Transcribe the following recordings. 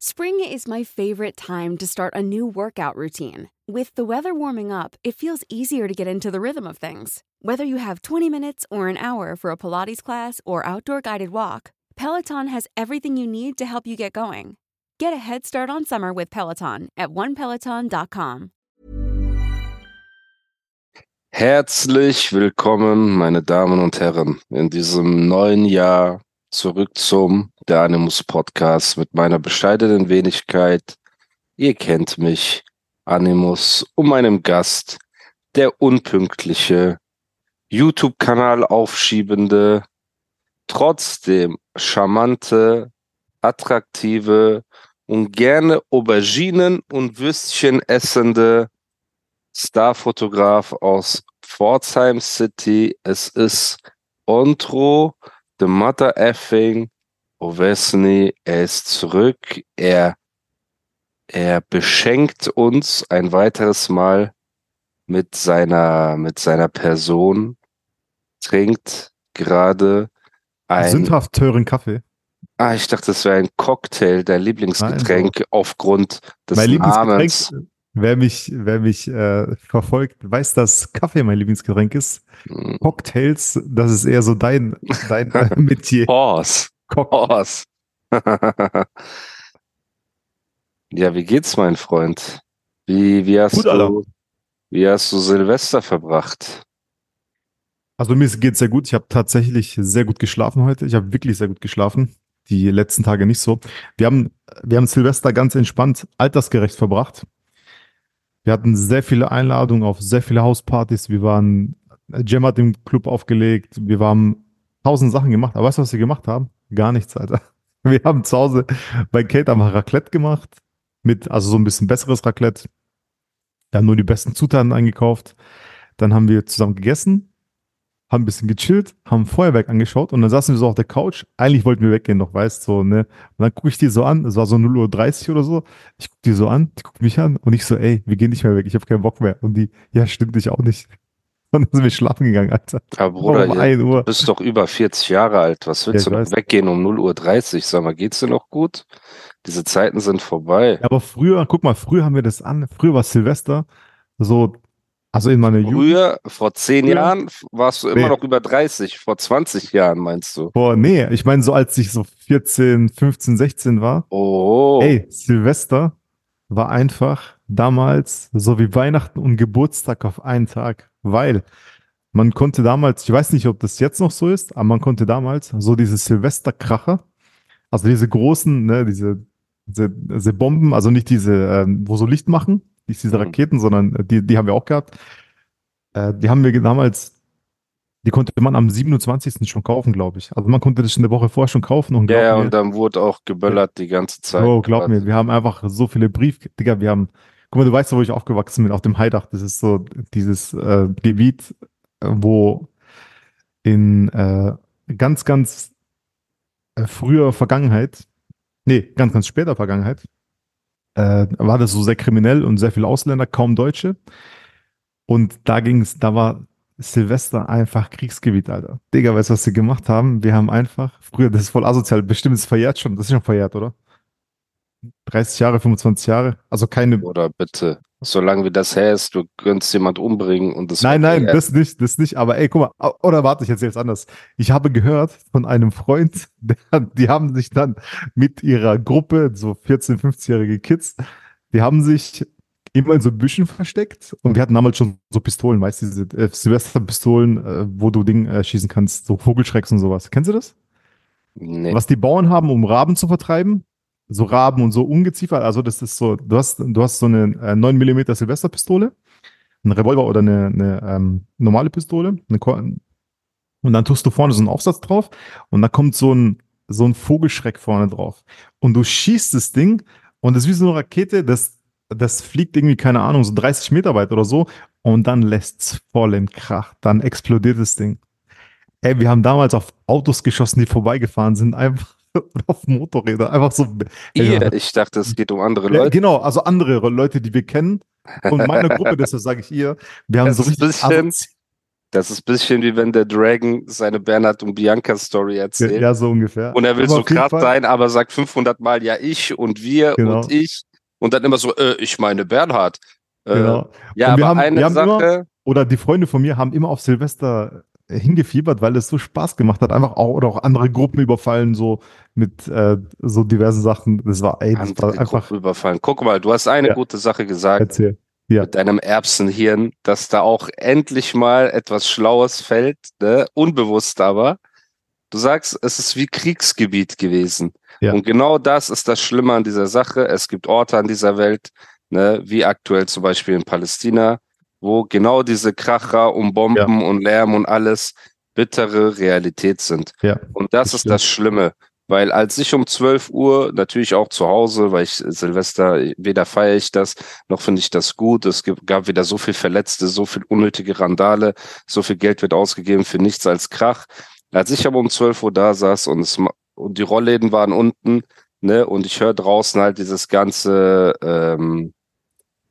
Spring is my favorite time to start a new workout routine. With the weather warming up, it feels easier to get into the rhythm of things. Whether you have 20 minutes or an hour for a Pilates class or outdoor guided walk, Peloton has everything you need to help you get going. Get a head start on summer with Peloton at onepeloton.com. Herzlich willkommen, meine Damen und Herren, in diesem neuen Jahr zurück zum der Animus Podcast mit meiner bescheidenen Wenigkeit. Ihr kennt mich, Animus, und meinem Gast, der unpünktliche, YouTube-Kanal aufschiebende, trotzdem charmante, attraktive und gerne Auberginen und Würstchen essende Starfotograf aus Pforzheim City. Es ist Ontro The Mother Effing Ovesny, er ist zurück. Er, er beschenkt uns ein weiteres Mal mit seiner, mit seiner Person, trinkt gerade ein. Sündhaft teuren Kaffee. Ah, ich dachte, das wäre ein Cocktail, dein Lieblingsgetränk Nein, aufgrund des mein Lieblingsgetränk, Namens. Wer mich, wer mich äh, verfolgt, weiß, dass Kaffee mein Lieblingsgetränk ist. Hm, Cocktails, das ist eher so dein, dein äh, Metier. Horse. Horse. ja, wie geht's, mein Freund? Wie, wie hast Gut, du, Alter. wie hast du Silvester verbracht? Also mir geht's sehr gut. Ich habe tatsächlich sehr gut geschlafen heute. Ich habe wirklich sehr gut geschlafen. Die letzten Tage nicht so. Wir haben, wir haben Silvester ganz entspannt, altersgerecht verbracht. Wir hatten sehr viele Einladungen auf sehr viele Hauspartys. Wir waren, Jam hat im Club aufgelegt. Wir haben tausend Sachen gemacht. Aber weißt du, was wir gemacht haben? Gar nichts, Alter. Wir haben zu Hause bei Kate am Raclette gemacht. Mit, also so ein bisschen besseres Raclette. Wir haben nur die besten Zutaten eingekauft. Dann haben wir zusammen gegessen, haben ein bisschen gechillt, haben Feuerwerk angeschaut und dann saßen wir so auf der Couch. Eigentlich wollten wir weggehen noch, weißt du, so, ne? Und dann gucke ich die so an, es war so 0.30 Uhr oder so. Ich gucke die so an, die guckt mich an und ich so, ey, wir gehen nicht mehr weg, ich habe keinen Bock mehr. Und die, ja, stimmt, ich auch nicht. Und dann sind wir schlafen gegangen, Alter. Ja, Bruder, um 1 Uhr. bist doch über 40 Jahre alt. Was willst Ja, du noch weggehen um 0.30 Uhr? Sag mal, geht's dir noch gut? Diese Zeiten sind vorbei. Ja, aber früher, guck mal, früher haben wir das an, früher war Silvester so, also in meiner Jugend, Früher, vor zehn Früher- Jahren, warst du immer Nee. noch über 30. Vor 20 Jahren, meinst du? boah, nee, ich meine so als ich so 14, 15, 16 war, Oh, Ey, Silvester war einfach damals so wie Weihnachten und Geburtstag auf einen Tag, weil man konnte damals, ich weiß nicht, ob das jetzt noch so ist, aber man konnte damals so diese Silvesterkracher, also diese großen, ne, diese, diese, diese Bomben, also nicht diese, ähm, wo so Licht machen, nicht diese Mhm. Raketen, sondern äh, die, die haben wir auch gehabt. Äh, die haben wir damals, die konnte man am 27. schon kaufen, glaube ich. Also man konnte das schon eine Woche vorher schon kaufen und ja, mir, und dann wurde auch geböllert die ganze Zeit. Bro, glaub mir, wir haben einfach so viele Brief, Digga, wir haben, guck mal, du weißt wo ich aufgewachsen bin, auf dem Haidach. Das ist so dieses äh, Gebiet, äh, wo in äh, ganz, ganz äh, früher Vergangenheit, nee, ganz, ganz später Vergangenheit, äh, war das so sehr kriminell und sehr viele Ausländer, kaum Deutsche. Und da ging's, da war Silvester einfach Kriegsgebiet, Alter. Digga, weißt du, was sie gemacht haben? Wir haben einfach, früher, das ist voll asozial, bestimmt ist es verjährt schon, das ist schon verjährt, oder? 30 Jahre, 25 Jahre, also keine, Oder bitte, solange wie das her ist, du könntest jemand umbringen und das Nein, nein, das nicht, das nicht. Aber ey, guck mal, oder warte, ich erzähle es anders. Ich habe gehört von einem Freund, der, die haben sich dann mit ihrer Gruppe, so 14-, 15-jährige Kids, die haben sich immer in so Büschen versteckt und wir hatten damals schon so Pistolen, weißt du, diese äh, Silvesterpistolen, äh, wo du Ding äh, schießen kannst, so Vogelschrecks und sowas. Kennst du das? nee. Was die Bauern haben, um Raben zu vertreiben? So Raben und so Ungeziefer. Also das ist so, du hast, du hast so eine äh, 9 mm Silvesterpistole, einen Revolver oder eine, eine ähm, normale Pistole. Eine und dann tust du vorne so einen Aufsatz drauf und da kommt so ein, so ein Vogelschreck vorne drauf. Und du schießt das Ding und das ist wie so eine Rakete, das, das fliegt irgendwie, keine Ahnung, so 30 Meter weit oder so und dann lässt's voll im Krach. Dann explodiert das Ding. Ey, wir haben damals auf Autos geschossen, die vorbeigefahren sind, einfach auf Motorräder, einfach so. Ihr, ich dachte, es geht um andere Ja, Leute. genau, also andere Leute, die wir kennen. Und meine Gruppe, deshalb sage ich ihr, wir haben Das so ist richtig ein bisschen- Das ist ein bisschen wie wenn der Dragon seine Bernhard und Bianca Story erzählt. Ja, so ungefähr. Und er will Aber so krass sein, aber sagt 500 Mal ja ich und wir Genau. und ich. Und dann immer so, äh, ich meine Bernhard. Äh, Genau. Ja, aber haben- eine haben immer- Sache, Oder die Freunde von mir haben immer auf Silvester hingefiebert, weil es so Spaß gemacht hat. Einfach auch, oder auch andere Gruppen überfallen, so mit äh, so diversen Sachen. Das war, ey, das war einfach, Gruppen überfallen. Guck mal, du hast eine Ja. gute Sache gesagt erzähl. Ja. mit deinem Erbsenhirn, dass da auch endlich mal etwas Schlaues fällt, ne? unbewusst aber. Du sagst, es ist wie Kriegsgebiet gewesen. Ja. Und genau das ist das Schlimme an dieser Sache. Es gibt Orte an dieser Welt, ne, wie aktuell zum Beispiel in Palästina, wo genau diese Kracher und Bomben und Lärm und alles bittere Realität sind. Ja. Und das ist das Schlimme. Weil als ich um 12 Uhr, natürlich auch zu Hause, weil ich Silvester, weder feiere ich das, noch finde ich das gut. Es gab wieder so viel Verletzte, so viel unnötige Randale, so viel Geld wird ausgegeben für nichts als Krach. Als ich aber um 12 Uhr da saß und, es, und die Rollläden waren unten, ne, und ich höre draußen halt dieses ganze, ähm,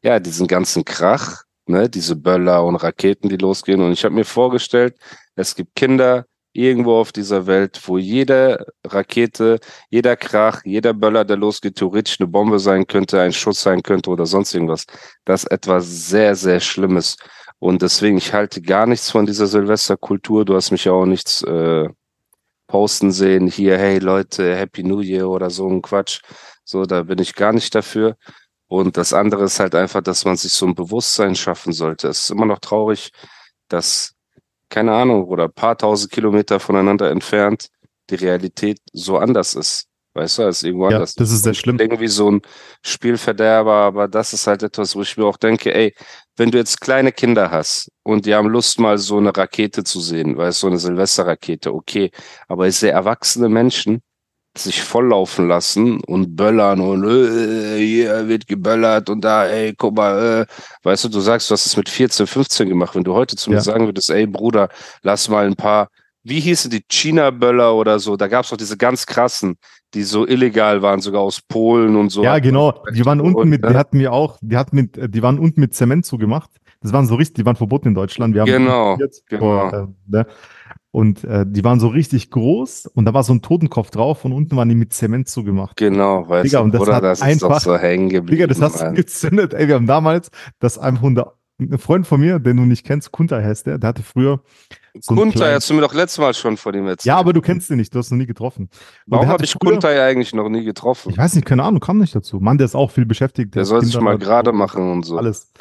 ja, diesen ganzen Krach, ne, diese Böller und Raketen, die losgehen. Und ich habe mir vorgestellt, es gibt Kinder irgendwo auf dieser Welt, wo jede Rakete, jeder Krach, jeder Böller, der losgeht, theoretisch eine Bombe sein könnte, ein Schuss sein könnte oder sonst irgendwas. Das ist etwas sehr, sehr Schlimmes. Und deswegen, ich halte gar nichts von dieser Silvesterkultur. Du hast mich ja auch nichts äh, posten sehen, hier, hey Leute, Happy New Year oder so ein Quatsch. So, da bin ich gar nicht dafür. Und das andere ist halt einfach, dass man sich so ein Bewusstsein schaffen sollte. Es ist immer noch traurig, dass, keine Ahnung, oder ein paar tausend Kilometer voneinander entfernt die Realität so anders ist. Weißt du, als irgendwo Ja, anders. das ist sehr schlimm. Irgendwie so ein Spielverderber, aber das ist halt etwas, wo ich mir auch denke, ey, wenn du jetzt kleine Kinder hast und die haben Lust, mal so eine Rakete zu sehen, weißt du, so eine Silvesterrakete, okay. Aber ich sehe erwachsene Menschen sich volllaufen lassen und böllern und äh, hier wird geböllert und da, ey, guck mal, äh, weißt du, du sagst, du hast es mit 14, 15 gemacht. Wenn du heute zu mir Ja. sagen würdest, ey Bruder, lass mal ein paar, wie hießen die China-Böller oder so, da gab es doch diese ganz krassen, die so illegal waren, sogar aus Polen und so. Ja, genau. Die waren unten mit, die äh, hatten wir auch, die hatten mit, die waren unten mit Zement zugemacht. Das waren so richtig, die waren verboten in Deutschland. Wir haben Genau, genau. vor, äh, ne? Und äh, die waren so richtig groß und da war so ein Totenkopf drauf und unten waren die mit Zement zugemacht. Genau, weißt Digga, du, und das Bruder, hat das ist doch einfach- so hängen geblieben. Digga, das hast du gezündet. Ey, wir haben damals das einfach unter, ein Freund von mir, den du nicht kennst, Kunter heißt der, der hatte früher so kleinen- hast du mir doch letztes Mal schon von ihm erzählt. Ja, aber du kennst ihn nicht, du hast ihn noch nie getroffen. Warum der habe ich früher- Kuntai eigentlich noch nie getroffen? Ich weiß nicht, keine Ahnung, kam nicht dazu. Mann, der ist auch viel beschäftigt. Der hat soll sich mal gerade machen und so. Alles.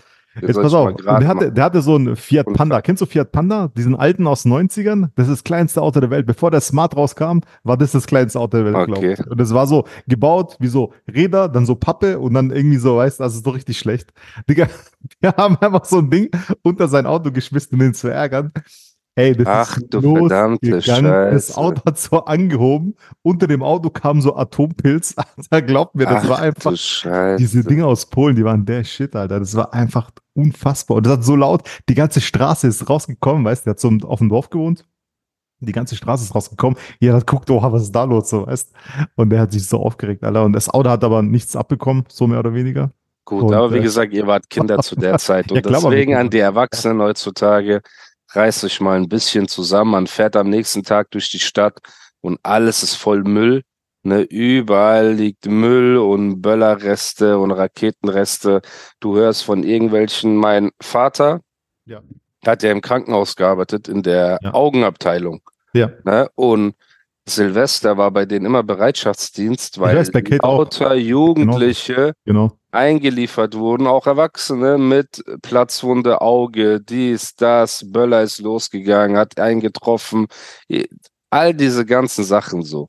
Jetzt pass auf. der, hatte, der hatte so einen Fiat Panda. Kennst du Fiat Panda? Diesen alten aus den 90ern? Das ist das kleinste Auto der Welt. Bevor der Smart rauskam, war das das kleinste Auto der Welt, Okay. glaube ich. Und das war so gebaut wie so Räder, dann so Pappe und dann irgendwie so, weißt du, das ist doch richtig schlecht. Digga, wir haben einfach so ein Ding unter sein Auto geschmissen, um ihn zu ärgern. Ey, das Ach, ist du verdammte losgegangen. Das Scheiße. Auto hat so angehoben. Unter dem Auto kam so Atompilz. Da glaubt mir, das Ach, war einfach diese Dinge aus Polen, die waren der Shit, Alter. Das war einfach unfassbar. Und das hat so laut, die ganze Straße ist rausgekommen, weißt du, der hat so auf dem Dorf gewohnt. Die ganze Straße ist rausgekommen. Jeder hat guckt, oh, was ist da los, so, weißt Und der hat sich so aufgeregt, Alter. Und das Auto hat aber nichts abbekommen, so mehr oder weniger. Gut, Und, aber wie äh, gesagt, ihr wart Kinder zu der Zeit. Und Ja, klar deswegen an die Erwachsenen heutzutage, reißt euch mal ein bisschen zusammen. Man fährt am nächsten Tag durch die Stadt und alles ist voll Müll. Ne, überall liegt Müll und Böllerreste und Raketenreste. Du hörst von irgendwelchen, mein Vater Ja. hat ja im Krankenhaus gearbeitet, in der Ja. Augenabteilung. Ja. Ne? Und Silvester war bei denen immer Bereitschaftsdienst, weil lauter Jugendliche Genau. eingeliefert wurden, auch Erwachsene mit Platzwunde, Auge, dies, das, Böller ist losgegangen, hat eingetroffen, all diese ganzen Sachen so.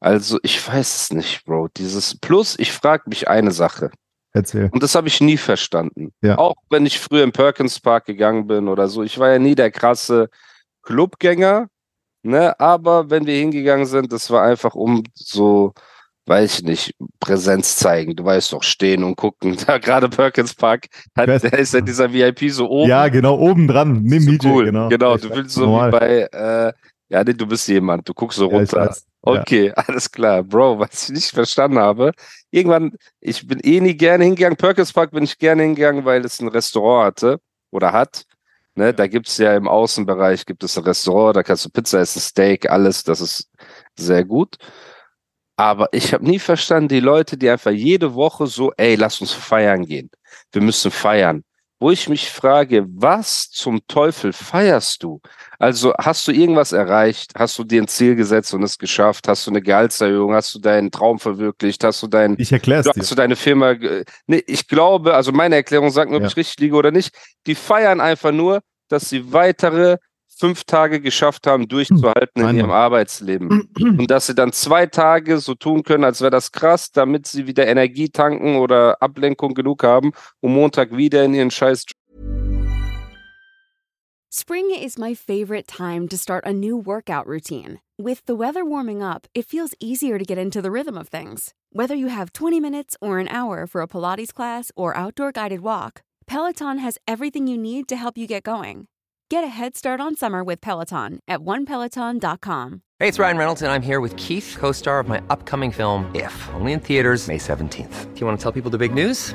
Also ich weiß es nicht, Bro. Dieses Plus, ich frage mich eine Sache Erzähl. und das habe ich nie verstanden. Ja. Auch wenn ich früher im Perkins Park gegangen bin oder so, ich war ja nie der krasse Clubgänger, ne? Aber wenn wir hingegangen sind, das war einfach um so weiß ich nicht, Präsenz zeigen. Du weißt doch, stehen und gucken. Da gerade Perkins Park, hat, da ist ja dieser VIP so oben. Ja, genau, oben dran, neben so DJ, cool. genau. Genau, du willst so normal. wie bei, äh, ja, nee, du bist jemand, du guckst so Ja, runter. Ja. Okay, alles klar. Bro, was ich nicht verstanden habe, irgendwann, ich bin eh nie gerne hingegangen. Perkins Park bin ich gerne hingegangen, weil es ein Restaurant hatte oder hat. Ne, da gibt's ja im Außenbereich gibt es ein Restaurant, da kannst du Pizza essen, Steak, alles, das ist sehr gut. Aber ich habe nie verstanden, die Leute, die einfach jede Woche so, ey, lass uns feiern gehen. Wir müssen feiern. Wo ich mich frage, was zum Teufel feierst du? Also hast du irgendwas erreicht? Hast du dir ein Ziel gesetzt und es geschafft? Hast du eine Gehaltserhöhung? Hast du deinen Traum verwirklicht? Hast du dein, Ich erkläre es du, dir. hast du deine Firma? Nee, ich glaube, also meine Erklärung sagt nur, ob Ja. ich richtig liege oder nicht. Die feiern einfach nur, dass sie weitere fünf Tage geschafft haben, durchzuhalten in ihrem. Arbeitsleben. Und dass sie dann zwei Tage so tun können, als wäre das krass, damit sie wieder Energie tanken oder Ablenkung genug haben, um Montag wieder in ihren scheiß Spring is my favorite time to start a new workout routine. With the weather warming up, it feels easier to get into the rhythm of things. Whether you have 20 minutes or an hour for a Pilates class or outdoor guided walk, Peloton has everything you need to help you get going. Get a head start on summer with Peloton at onepeloton.com. Hey, it's Ryan Reynolds, and I'm here with Keith, co star of my upcoming film, If, only in theaters, May 17th. Do you want to tell people the big news?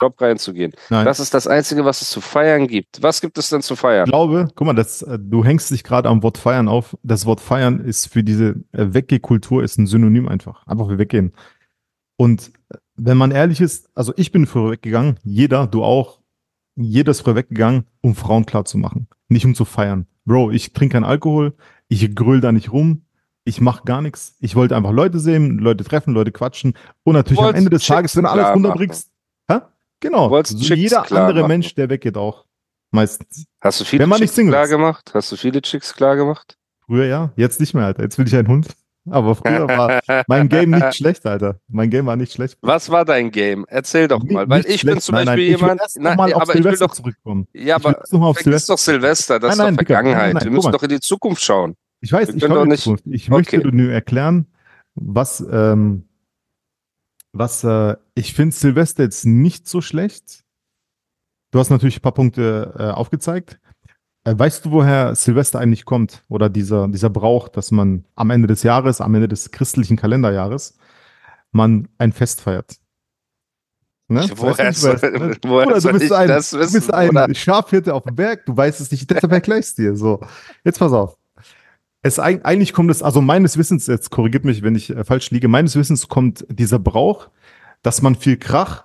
Job reinzugehen. Nein. Das ist das Einzige, was es zu feiern gibt. Was gibt es denn zu feiern? Ich glaube, guck mal, das, äh, du hängst dich gerade am Wort feiern auf. Das Wort feiern ist für diese äh, Weggehkultur ist ein Synonym einfach. Einfach für weggehen. Und äh, wenn man ehrlich ist, also ich bin früher weggegangen, jeder, du auch, jeder ist früher weggegangen, um Frauen klar zu machen. Nicht um zu feiern. Bro, ich trinke keinen Alkohol, ich grüll da nicht rum, ich mache gar nichts. Ich wollte einfach Leute sehen, Leute treffen, Leute quatschen und natürlich am Ende des Tages, wenn du alles runterbringst? Genau, Du wolltest so Chicks jeder andere machen. Mensch, der weggeht auch. Meistens. Hast du viele nicht Chicks klar gemacht? Hast du viele Chicks klar gemacht? Früher ja, jetzt nicht mehr, Alter. Jetzt will ich einen Hund. Aber früher war mein Game nicht schlecht, Alter. Mein Game war nicht schlecht. Was war dein Game? Erzähl doch Nicht- mal, weil nicht ich bin schlecht. zum Nein, Beispiel nein, ich will jemand. erst noch mal auf aber ich will Silvester doch. zurückkommen. Ja, Ich will aber noch mal auf Silvester. doch Silvester, das Nein, nein, ist doch. Nein, Vergangenheit. nein, Wir müssen doch in die Zukunft schauen. Ich weiß, Wir ich doch nicht- Zukunft. Ich Okay. möchte dir nur erklären, was, ähm, was, äh, ich finde Silvester jetzt nicht so schlecht. Du hast natürlich ein paar Punkte äh, aufgezeigt. Äh, weißt du, woher Silvester eigentlich kommt? Oder dieser, dieser Brauch, dass man am Ende des Jahres, am Ende des christlichen Kalenderjahres, man ein Fest feiert? Ne? Woher Weißt du, soll- weißt, ne? woher du bist ein, du bist ein? Schafhirte auf dem Berg, du weißt es nicht, deshalb erkläre ich dir. So, jetzt pass auf. Es eig- eigentlich kommt es, also meines Wissens, jetzt korrigiert mich, wenn ich äh, falsch liege, meines Wissens kommt dieser Brauch, dass man viel Krach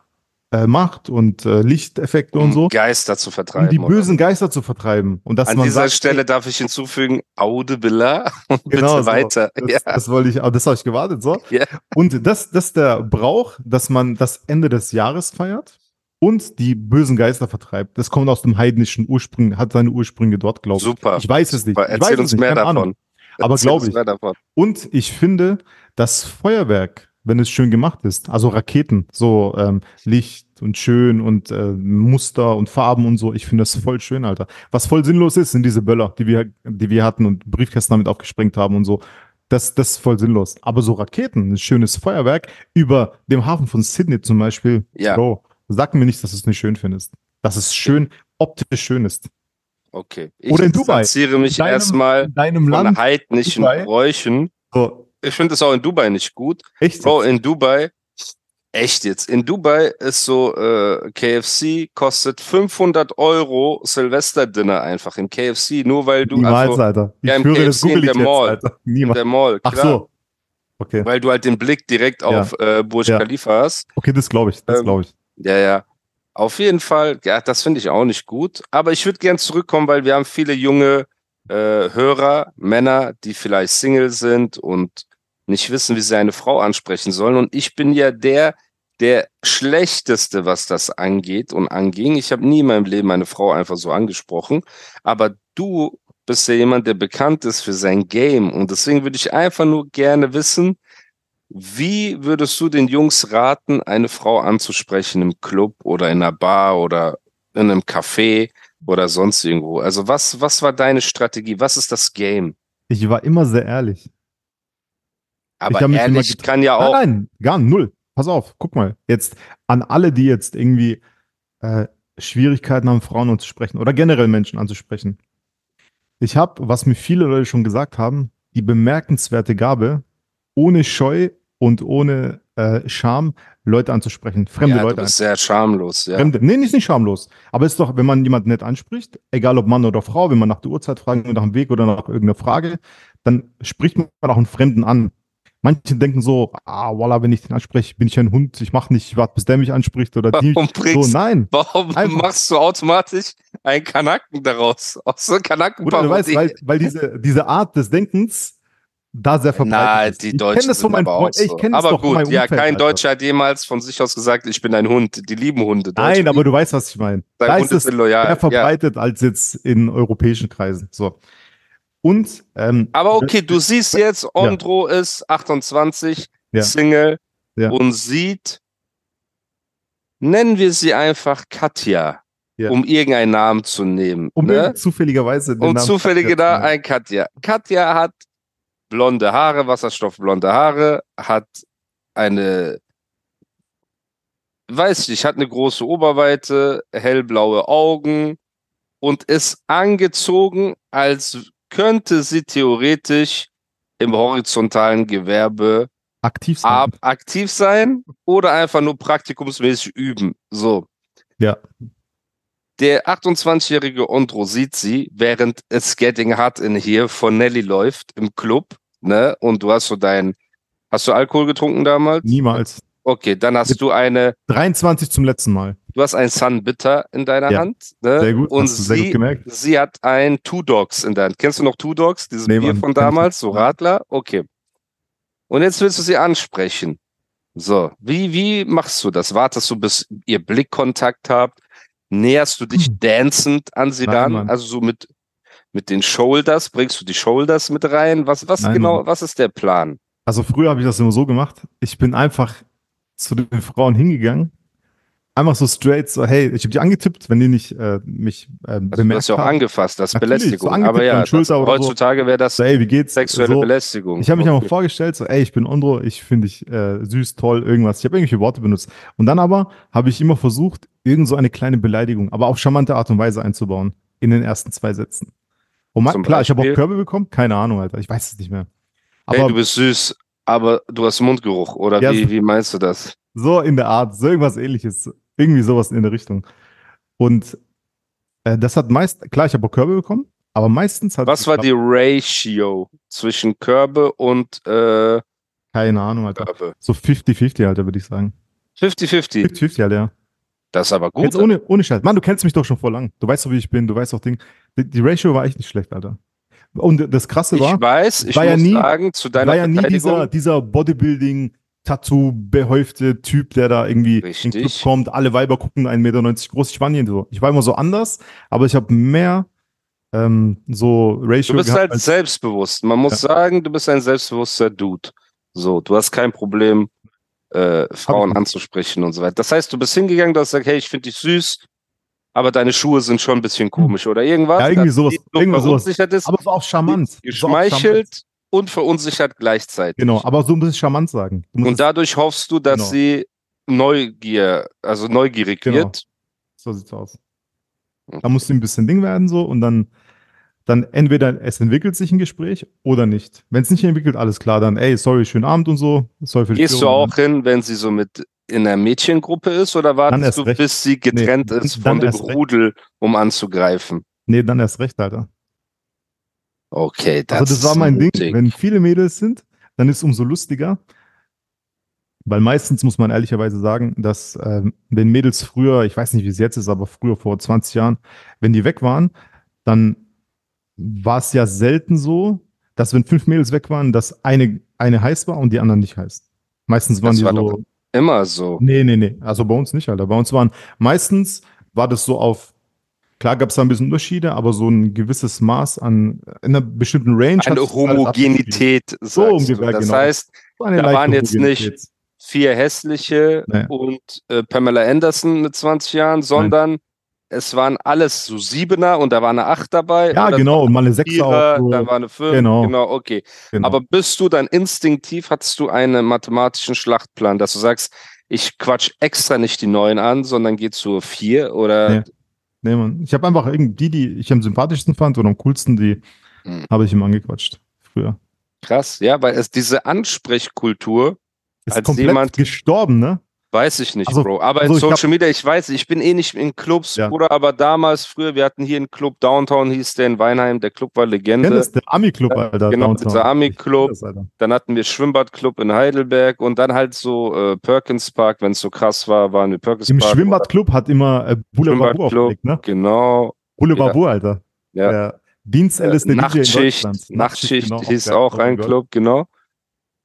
äh, macht und äh, Lichteffekte und Um so, Geister zu vertreiben. um die oder? bösen Geister zu vertreiben. Und dass An man dieser sagt, Stelle darf ich hinzufügen, Aude Billa und Genau bitte so. weiter. Das, ja. das wollte ich, aber das habe ich gewartet, so. Ja. Und das, das ist der Brauch, dass man das Ende des Jahres feiert und die bösen Geister vertreibt. Das kommt aus dem heidnischen Ursprung, hat seine Ursprünge dort, glaube ich. Super. Ich weiß es nicht. Erzähl uns mehr davon. Ahnung. Aber Erzähl glaub uns ich. Und ich finde, das Feuerwerk, wenn es schön gemacht ist, also Raketen, so ähm, Licht und schön und äh, Muster und Farben und so, ich finde das voll schön, Alter. Was voll sinnlos ist, sind diese Böller, die wir, die wir hatten und Briefkästen damit aufgesprengt haben und so. Das, das ist voll sinnlos. Aber so Raketen, ein schönes Feuerwerk über dem Hafen von Sydney zum Beispiel, Ja. Bro, sag mir nicht, dass du es nicht schön findest. Dass es schön, optisch schön ist. Okay. Ich Oder in Dubai. distanziere mich In erstmal in deinem von Land, heidnischen Dubai. Bräuchen. so, Ich finde es auch in Dubai nicht gut. echt. Bro, in Dubai, echt jetzt, in Dubai ist so, äh, KFC kostet 500 Euro Silvester-Dinner einfach im KFC, nur weil du, Niemals, also Alter. Ich Ja, im das KFC in ich der jetzt, Mall. Alter. in Niemals. der Mall, Ach klar, so. Okay. weil du halt den Blick direkt Ja. auf äh, Burj Ja. Khalifa hast. Okay, das glaube ich. Das Ähm, glaube ich. Ja, ja. Auf jeden Fall, ja, das finde ich auch nicht gut. Aber ich würde gern zurückkommen, weil wir haben viele junge äh, Hörer, Männer, die vielleicht Single sind und nicht wissen, wie sie eine Frau ansprechen sollen. Und ich bin ja der, der schlechteste, was das angeht und anging. Ich habe nie in meinem Leben eine Frau einfach so angesprochen. Aber du bist ja jemand, der bekannt ist für sein Game. Und deswegen würde ich einfach nur gerne wissen, wie würdest du den Jungs raten, eine Frau anzusprechen im Club oder in einer Bar oder in einem Café oder sonst irgendwo? Also was, was war deine Strategie? Was ist das Game? Ich war immer sehr ehrlich. Aber immer ehrlich kann ja Nein, auch. nein, gar null. Pass auf, guck mal. Jetzt an alle, die jetzt irgendwie äh, Schwierigkeiten haben, Frauen anzusprechen oder generell Menschen anzusprechen. Ich habe, was mir viele Leute schon gesagt haben, die bemerkenswerte Gabe, ohne Scheu und ohne äh, Scham Leute anzusprechen, fremde ja, du Leute bist sehr schamlos, ja. Fremde. Nee, nicht, nicht schamlos. Aber es ist doch, wenn man jemanden nett anspricht, egal ob Mann oder Frau, wenn man nach der Uhrzeit fragt, oder nach dem Weg oder nach irgendeiner Frage, dann spricht man auch einen Fremden an. Manche denken so, ah, voila, wenn ich den anspreche, bin ich ein Hund, ich mach nicht, ich warte, bis der mich anspricht oder die. Warum So, bringst nein. Warum Einfach. machst du automatisch einen Kanaken daraus? Aus so Kanaken Oder du weißt, weil, weil diese, diese Art des Denkens da sehr verbreitet Na, ist. die ich Deutschen kenne das von meinen auch Freunden. so. Ich Aber meinem gut, ja, Umfeld, kein Alter. Deutscher hat jemals von sich aus gesagt, ich bin ein Hund. Die lieben Hunde. Nein, Deutsche aber du weißt, was ich meine. Dein Da Hund ist es loyal. mehr Ja. verbreitet als jetzt in europäischen Kreisen. So. Und, ähm, Aber okay, du siehst jetzt, Ondro ist 28, Ja. Single Ja. und sieht, nennen wir sie einfach Katja, Ja. um irgendeinen Namen zu nehmen. um ne? zufälligerweise den Und Namen zufällige Katja zu da ein Katja. Katja hat blonde Haare, wasserstoffblonde Haare, hat eine, weiß ich nicht, hat eine große Oberweite, hellblaue Augen und ist angezogen, als könnte sie theoretisch im horizontalen Gewerbe aktiv sein. ab aktiv sein oder einfach nur praktikumsmäßig üben. So. Ja. Der 28-jährige Ondro sieht sie, während es Getting Hot in Here von Nelly läuft im Club, ne? Und du hast so dein, hast du Alkohol getrunken damals? Niemals. Okay, dann hast Mit- du eine, 23 zum letzten Mal. du hast ein Sun Bitter in deiner Ja. Hand, ne? Sehr gut. Und hast du sehr gut sie, gemerkt. sie hat ein Two Dogs in der Hand. Kennst du noch Two Dogs? Dieses Nee, Bier Mann, von damals, so Radler? Okay. Und jetzt willst du sie ansprechen. So, wie, wie machst du das? Wartest du, bis ihr Blickkontakt habt? Näherst du dich Hm. dancend an sie ran? Also so mit, mit den Shoulders, bringst du die Shoulders mit rein? Was, was Nein, genau, Mann. was ist der Plan? Also früher habe ich das immer so gemacht. Ich bin einfach zu den Frauen hingegangen. Einfach so straight, so, hey, ich habe die angetippt, wenn die nicht äh, mich äh, Also du bemerkt hast ja auch haben. angefasst, das ist Natürlich, so Belästigung. angetippt Aber ja, das, so. heutzutage wäre das So, hey, wie geht's? sexuelle so, Belästigung. Ich habe mich Okay. einfach vorgestellt, so, ey, ich bin Ondro, ich finde dich äh, süß, toll, irgendwas. Ich habe irgendwelche Worte benutzt. Und dann aber habe ich immer versucht, irgend so eine kleine Beleidigung, aber auf charmante Art und Weise einzubauen in den ersten zwei Sätzen. Und man, klar, ich habe auch Körbe bekommen, keine Ahnung, Alter, ich weiß es nicht mehr. Hey, Aber du bist süß, aber du hast Mundgeruch. Oder Ja, wie, so- wie meinst du das? So in der Art, so irgendwas ähnliches, irgendwie sowas in der Richtung. Und äh, das hat meist, klar, ich habe auch Körbe bekommen, aber meistens hat Was war die Ratio zwischen Körbe und äh, Keine Ahnung, Alter. Körbe? So 50-50, Alter, würde ich sagen. 50-50. 50-50, Alter, ja. Das ist aber gut. Jetzt ohne, ohne Scheiß. Mann, du kennst mich doch schon vor lang. Du weißt doch, wie ich bin. Du weißt doch Ding. Die, die Ratio war echt nicht schlecht, Alter. Und das Krasse ich war, weiß, ich war muss ja nie- sagen, zu deiner war ja nie dieser, dieser Bodybuilding, Tattoo-behäufte Typ, der da irgendwie in den Club Richtig. kommt. Alle Weiber gucken 1,90 Meter groß. Ich war nie so. Ich war immer so anders, aber ich habe mehr ähm, so Ratio du bist gehabt halt selbstbewusst. Man muss Ja. sagen, du bist ein selbstbewusster Dude. So, du hast kein Problem, äh, Frauen anzusprechen und so weiter. Das heißt, du bist hingegangen, du hast gesagt, hey, ich finde dich süß, aber deine Schuhe sind schon ein bisschen komisch oder irgendwas. Hm. Ja, irgendwie sowas- irgendwie sowas. ist, aber es war auch charmant. Geschmeichelt und verunsichert gleichzeitig. Genau, aber so ein bisschen charmant sagen. Du Und dadurch hoffst du, dass Genau. sie Neugier, also neugierig Genau. wird. So sieht's aus. Da musst du ein bisschen Ding werden so und dann, dann entweder es entwickelt sich ein Gespräch oder nicht. Wenn es nicht entwickelt, alles klar, dann ey, sorry, schönen Abend und so. Sorry für die Gehst du Störung. auch hin, wenn sie so mit in einer Mädchengruppe ist oder wartest du, recht. bis sie getrennt Nee, ist von dem. Rudel, um anzugreifen? Nee, dann erst recht, Alter. Okay, das, Also das war mein Ding. mutig. Wenn viele Mädels sind, dann ist es umso lustiger. Weil meistens muss man ehrlicherweise sagen, dass ähm, wenn Mädels früher, ich weiß nicht, wie es jetzt ist, aber früher vor 20 Jahren, wenn die weg waren, dann war es ja selten so, dass wenn fünf Mädels weg waren, dass eine, eine heiß war und die anderen nicht heiß. Meistens waren Das die war so. Immer so. Nee, nee, nee. Also bei uns nicht, Alter. Bei uns waren meistens war das so auf, klar gab es da ein bisschen Unterschiede, aber so ein gewisses Maß an in einer bestimmten Range. Eine. Homogenität, du. ungefähr, Das genau. heißt, So Da waren jetzt nicht- vier hässliche Nee. und äh, Pamela Anderson mit 20 Jahren, sondern es waren alles so Siebener und da war eine Acht dabei. Ja, genau, und mal eine Sechser Vierer. So. dann war eine Fünf. Genau. Genau, okay. Genau. Aber bist du dann instinktiv, hattest du einen mathematischen Schlachtplan, dass du sagst, ich quatsch extra nicht die Neun an, sondern gehe zur Vier oder Nee. Nee, Mann. Ich habe einfach irgendwie die, die ich am sympathischsten fand oder am coolsten, die Hm. habe ich immer angequatscht. Früher. krass, ja, weil es diese Ansprechkultur, Ist Als komplett jemand- gestorben, ne? Weiß ich nicht, Also- Bro. Aber also in Social Media, ich weiß, ich bin eh nicht in Clubs, Ja. Bruder, aber damals, früher, wir hatten hier einen Club, Downtown hieß der in Weinheim, der Club war Legende. Kennt das der Ami-Club, Alter. genau, Downtown. dieser Ami-Club. Dann hatten wir Schwimmbadclub in Heidelberg und dann halt so äh, Perkins Park, wenn es so krass war, waren wir Perkins Im Park. Schwimmbadclub hat immer äh, Boulevard aufgelegt, ne? Genau. Boulevard Wu, Alter. Ja. Der dienstälteste DJ in Nachtschicht, Deutschland. Nachtschicht genau, hieß auch Oh ein Gott. Club, genau.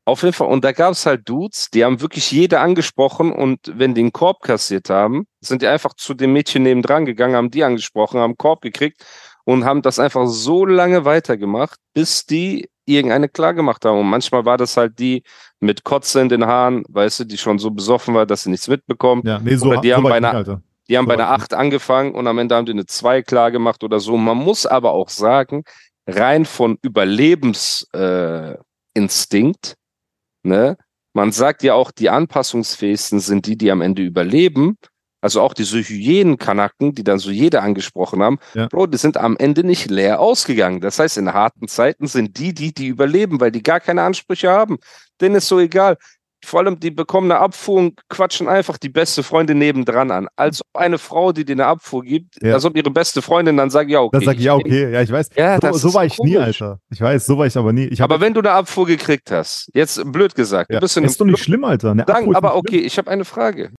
Auf jeden Fall. Und da gab es halt Dudes, die haben wirklich jede angesprochen und wenn die einen Korb kassiert haben, sind die einfach zu dem Mädchen nebendran gegangen, haben die angesprochen, haben einen Korb gekriegt und haben das einfach so lange weitergemacht, bis die irgendeine klar gemacht haben. Und manchmal war das halt die mit Kotze in den Haaren, weißt du, die schon so besoffen war, dass sie nichts mitbekommt. Ja, nee, so, Oder die so haben bei einer- Alter. Die haben bei So einer was 8 angefangen und am Ende haben die eine 2 klar gemacht oder so. Man muss aber auch sagen, rein von Überlebensinstinkt, äh, Instinkt, ne? Man sagt ja auch, die anpassungsfähigsten sind die, die am Ende überleben. Also auch diese Hyänenkanacken, die dann so jeder angesprochen haben, Ja. Bro, die sind am Ende nicht leer ausgegangen. Das heißt, in harten Zeiten sind die, die, die überleben, weil die gar keine Ansprüche haben. Denen ist so egal. Vor allem, die bekommen eine Abfuhr und quatschen einfach die beste Freundin nebendran an. Als ob eine Frau, die dir eine Abfuhr gibt, Ja. als ob ihre beste Freundin dann sagt, ja, okay. Da sag ich, ja, okay, ja, ich weiß. Ja, so so war ich nie, komisch. Alter. Ich weiß, so war ich aber nie. Ich Aber wenn du eine Abfuhr gekriegt hast, jetzt blöd gesagt, ja, du bist in einem ist doch nicht schlimm, Alter. Eine sagen, Abfuhr ist aber okay, ich habe eine Frage.